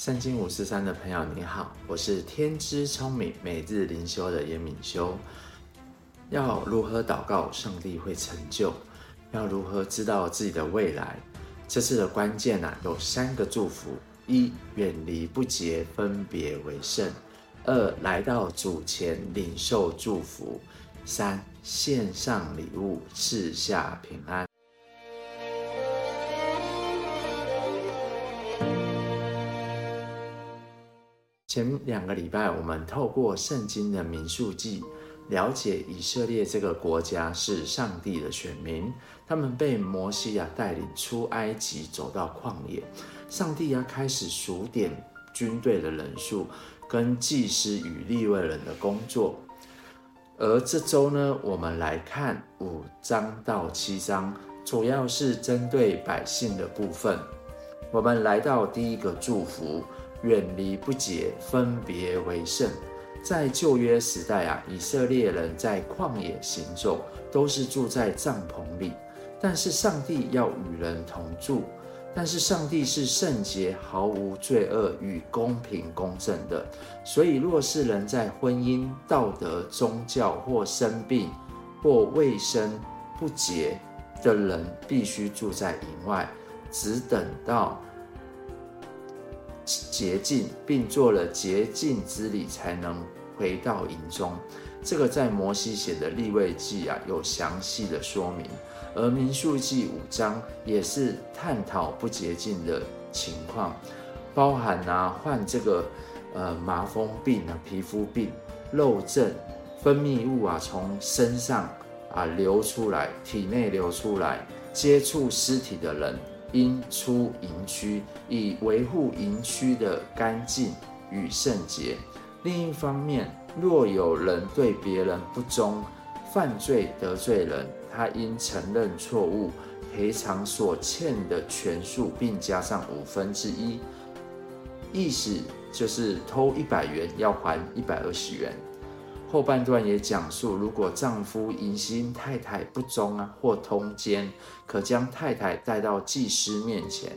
三经五四三的朋友，你好，我是天之聪明每日灵修的严敏修。要如何祷告，上帝会成就？要如何知道自己的未来？这次的关键啊，有三个祝福：一、远离不洁，分别为圣；二、来到主前领受祝福；三、献上礼物，赐下平安。前两个礼拜，我们透过圣经的民数记，了解以色列这个国家是上帝的选民，他们被摩西啊带领出埃及，走到旷野。上帝要开始数点军队的人数，跟祭司与利未人的工作。而这周呢，我们来看五章到七章，主要是针对百姓的部分。我们来到第一个祝福：远离不洁，分别为圣。在旧约时代啊，以色列人在旷野行走，都是住在帐篷里。但是上帝要与人同住，但是上帝是圣洁、毫无罪恶与公平公正的。所以，若是人在婚姻、道德、宗教或生病或卫生不洁的人，必须住在营外，只等到。洁净，并做了洁净之礼，才能回到营中。这个在摩西写的立位记啊，有详细的说明。而民数记五章也是探讨不洁净的情况，包含啊患这个呃麻风病啊、皮肤病、漏症、分泌物啊从身上啊流出来、体内流出来、接触尸体的人。应出营区，以维护营区的干净与圣洁。另一方面，若有人对别人不忠，犯罪得罪人，他应承认错误，赔偿所欠的全数，并加上五分之一。意思就是偷一百元要还一百二十元。后半段也讲述，如果丈夫疑心太太不忠啊，或通奸，可将太太带到祭司面前。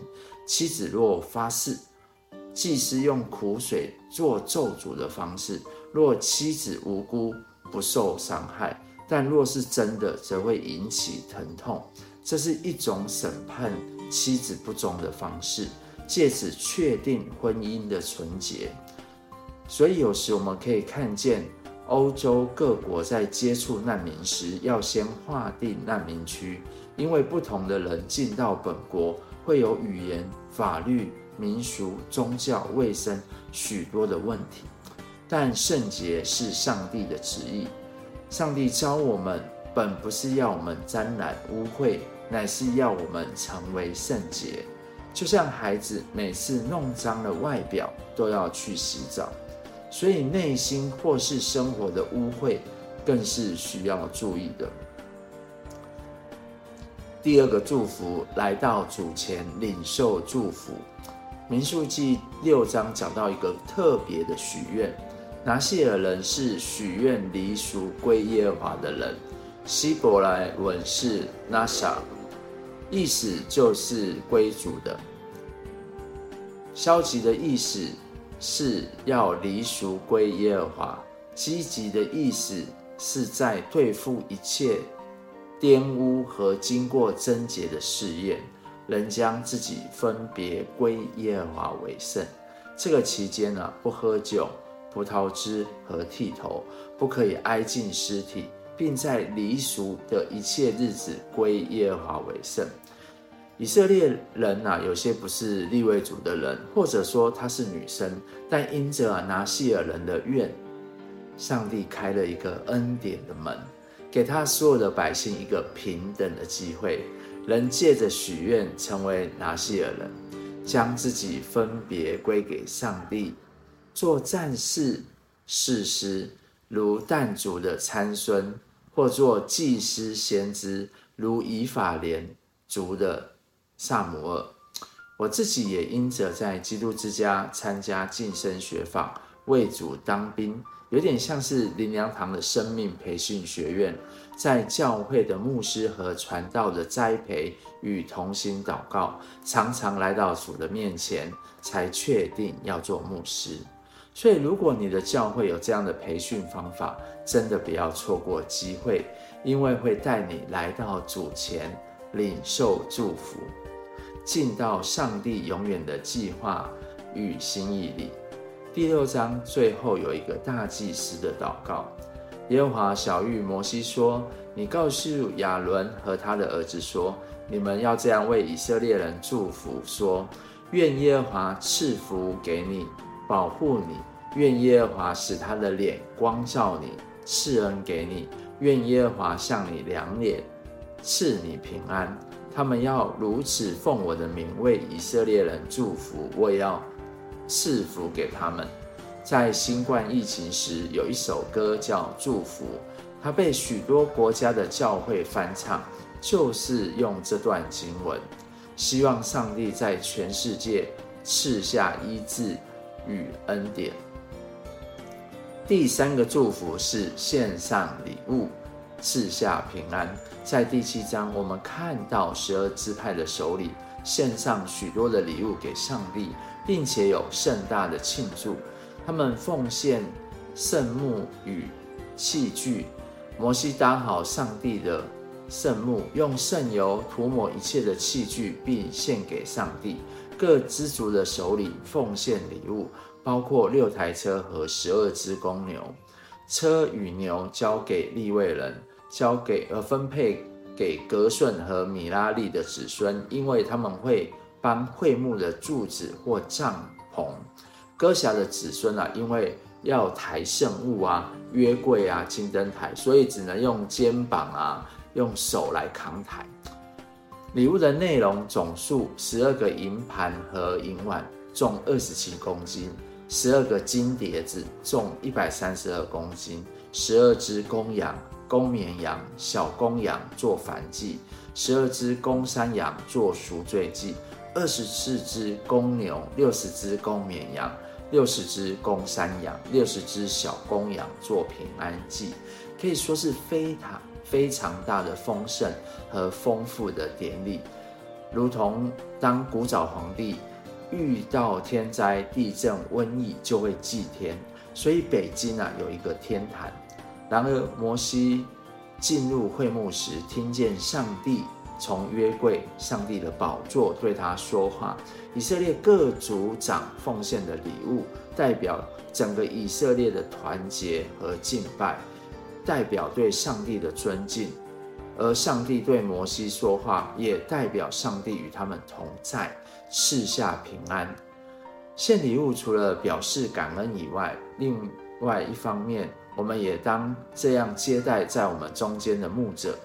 妻子若发誓，祭司用苦水做咒诅的方式。若妻子无辜，不受伤害；但若是真的，则会引起疼痛。这是一种审判妻子不忠的方式，借此确定婚姻的纯洁。所以有时我们可以看见。欧洲各国在接触难民时，要先划定难民区，因为不同的人进到本国会有语言、法律、民俗、宗教、卫生许多的问题。但圣洁是上帝的旨意，上帝教我们本不是要我们沾染污秽，乃是要我们成为圣洁。就像孩子每次弄脏了外表，都要去洗澡。所以内心或是生活的污秽，更是需要注意的。第二个祝福来到主前领受祝福，民数记六章讲到一个特别的许愿，拿细耳人是许愿离俗归耶和华的人，希伯来文是 Nasa，意思就是归主的，消极的意思。是要离俗归耶和华，积极的意思是在对付一切玷污和经过贞洁的试验，能将自己分别归耶和华为圣。这个期间呢，不喝酒、葡萄汁和剃头，不可以挨近尸体，并在离俗的一切日子归耶和华为圣。以色列人啊，有些不是利未族的人，或者说她是女生，但因着啊拿细耳人的愿，上帝开了一个恩典的门，给他所有的百姓一个平等的机会，能借着许愿成为拿细耳人，将自己分别归给上帝，做战士、士师，如但族的参孙，或做祭司、先知，如以法莲族的。撒摩尔，我自己也因着在基督之家参加近身学坊，为主当兵，有点像是灵粮堂的生命培训学院，在教会的牧师和传道的栽培与同心祷告，常常来到主的面前，才确定要做牧师。所以，如果你的教会有这样的培训方法，真的不要错过机会，因为会带你来到主前，领受祝福，进到上帝永远的计划与心意里。第六章最后有一个大祭司的祷告。耶和华晓諭摩西说：“你告诉亚伦和他的儿子说，你们要这样为以色列人祝福说：愿耶和华赐福给你，保护你；愿耶和华使他的脸光照你，赐恩给你；愿耶和华向你两脸，赐你平安。他们要如此奉我的名为以色列人祝福，我也要。”赐福给他们。在新冠疫情时，有一首歌叫《祝福》，它被许多国家的教会翻唱，就是用这段经文，希望上帝在全世界赐下医治与恩典。第三个祝福是献上礼物，赐下平安。在第七章，我们看到十二支派的首领献上许多的礼物给上帝。并且有盛大的庆祝，他们奉献圣木与器具。摩西搭好上帝的圣木，用圣油涂抹一切的器具，并献给上帝。各支族的首领奉献礼物，包括六台车和十二只公牛。车与牛交给利未人，交给而分配给格顺和米拉利的子孙，因为他们会。帮会幕的柱子或帐篷，哥辖的子孙啊，因为要抬圣物啊、约柜啊、金灯台，所以只能用肩膀啊、用手来扛抬。礼物的内容总数十二个银盘和银碗，重二十七公斤；十二个金碟子，重一百三十二公斤；十二只公羊、公绵羊、小公羊做燔祭；十二只公山羊做赎罪祭。二十四只公牛，六十只公绵羊，六十只公山羊，六十只小公羊做平安祭，可以说是非常非常大的丰盛和丰富的典礼，如同当古早皇帝遇到天灾、地震、瘟疫就会祭天，所以北京啊有一个天坛。然而摩西进入会幕时，听见上帝。从约柜、上帝的宝座对他说话。以色列各族长奉献的礼物，代表整个以色列的团结和敬拜，代表对上帝的尊敬。而上帝对摩西说话，也代表上帝与他们同在，赐下平安。献礼物除了表示感恩以外，另外一方面，我们也当这样接待在我们中间的牧者。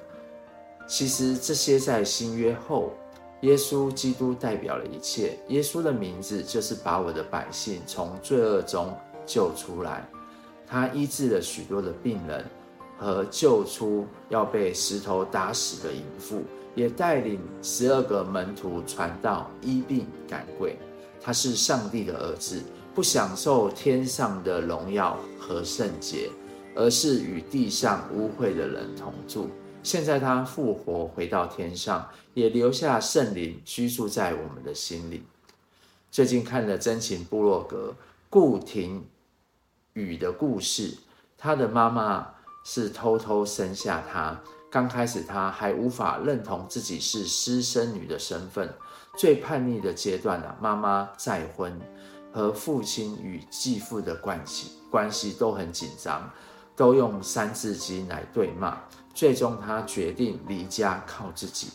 其实这些在新约后，耶稣基督代表了一切。耶稣的名字就是把我的百姓从罪恶中救出来。他医治了许多的病人，和救出要被石头打死的淫妇，也带领十二个门徒传道、医病赶鬼。他是上帝的儿子，不享受天上的荣耀和圣洁，而是与地上污秽的人同住。现在他复活回到天上，也留下圣灵居住在我们的心里。最近看了真情部落格顾廷宇的故事，他的妈妈是偷偷生下他。刚开始他还无法认同自己是私生女的身份。最叛逆的阶段呢，妈妈再婚，和父亲与继父的关系关系都很紧张，都用三字经来对骂。最终，他决定离家靠自己。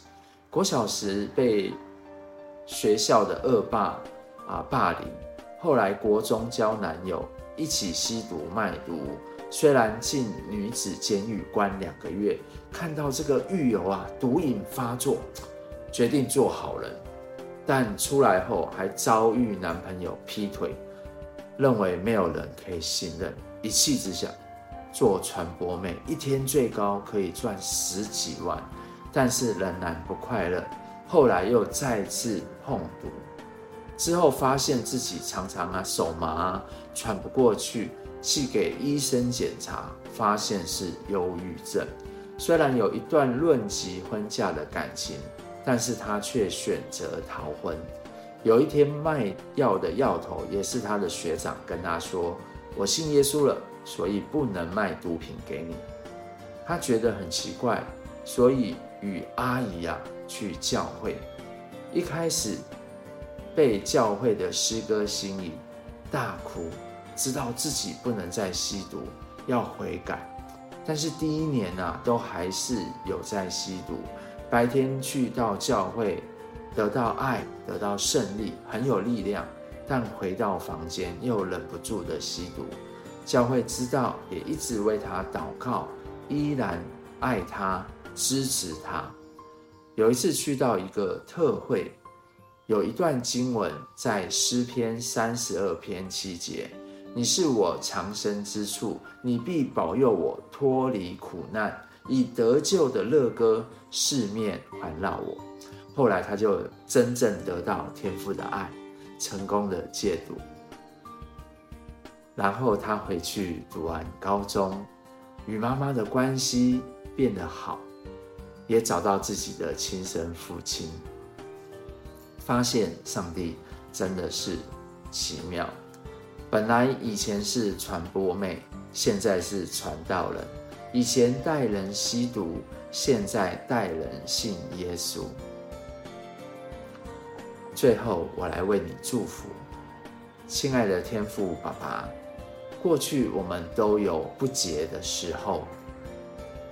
国小时被学校的恶霸啊霸凌，后来国中交男友，一起吸毒卖毒。虽然进女子监狱关两个月，看到这个狱友啊毒瘾发作，决定做好人。但出来后还遭遇男朋友劈腿，认为没有人可以信任，一气之下。做传播妹，一天最高可以赚十几万，但是仍然不快乐。后来又再次碰毒，之后发现自己常常啊手麻啊，喘不过去，去给医生检查，发现是忧郁症。虽然有一段论及婚嫁的感情，但是他却选择逃婚。有一天卖药的药头也是他的学长，跟他说：“我信耶稣了，所以不能卖毒品给你。”他觉得很奇怪，所以与阿姨啊去教会。一开始被教会的诗歌吸引，大哭，知道自己不能再吸毒，要悔改。但是第一年啊，都还是有在吸毒。白天去到教会。得到爱，得到胜利，很有力量。但回到房间又忍不住的吸毒。教会知道，也一直为他祷告，依然爱他，支持他。有一次去到一个特会，有一段经文在诗篇三十二篇七节：“你是我藏身之处，你必保佑我脱离苦难，以得救的乐歌四面环绕我。”后来他就真正得到天父的爱，成功的戒毒。然后他回去读完高中，与妈妈的关系变得好，也找到自己的亲生父亲。发现上帝真的是奇妙。本来以前是传播妹，现在是传道人。以前带人吸毒，现在带人信耶稣。最后，我来为你祝福，亲爱的天父爸爸。过去我们都有不洁的时候，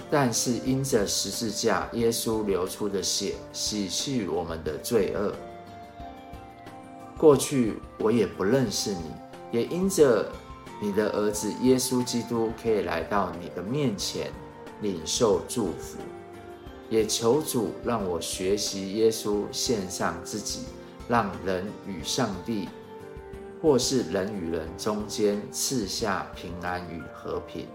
但是因着十字架，耶稣流出的血洗去我们的罪恶。过去我也不认识你，也因着你的儿子耶稣基督，可以来到你的面前领受祝福。也求主让我学习耶稣献上自己。让人与上帝，或是人与人中间赐下平安与和平。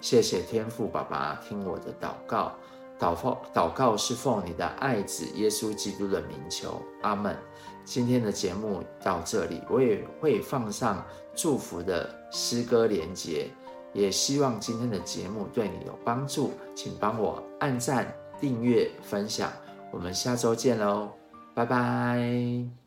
谢谢天父爸爸听我的祷告，祷告祷告是奉你的爱子耶稣基督的名求，阿门。今天的节目到这里，我也会放上祝福的诗歌连结，也希望今天的节目对你有帮助，请帮我按赞、订阅、分享。我们下周见喽！拜拜。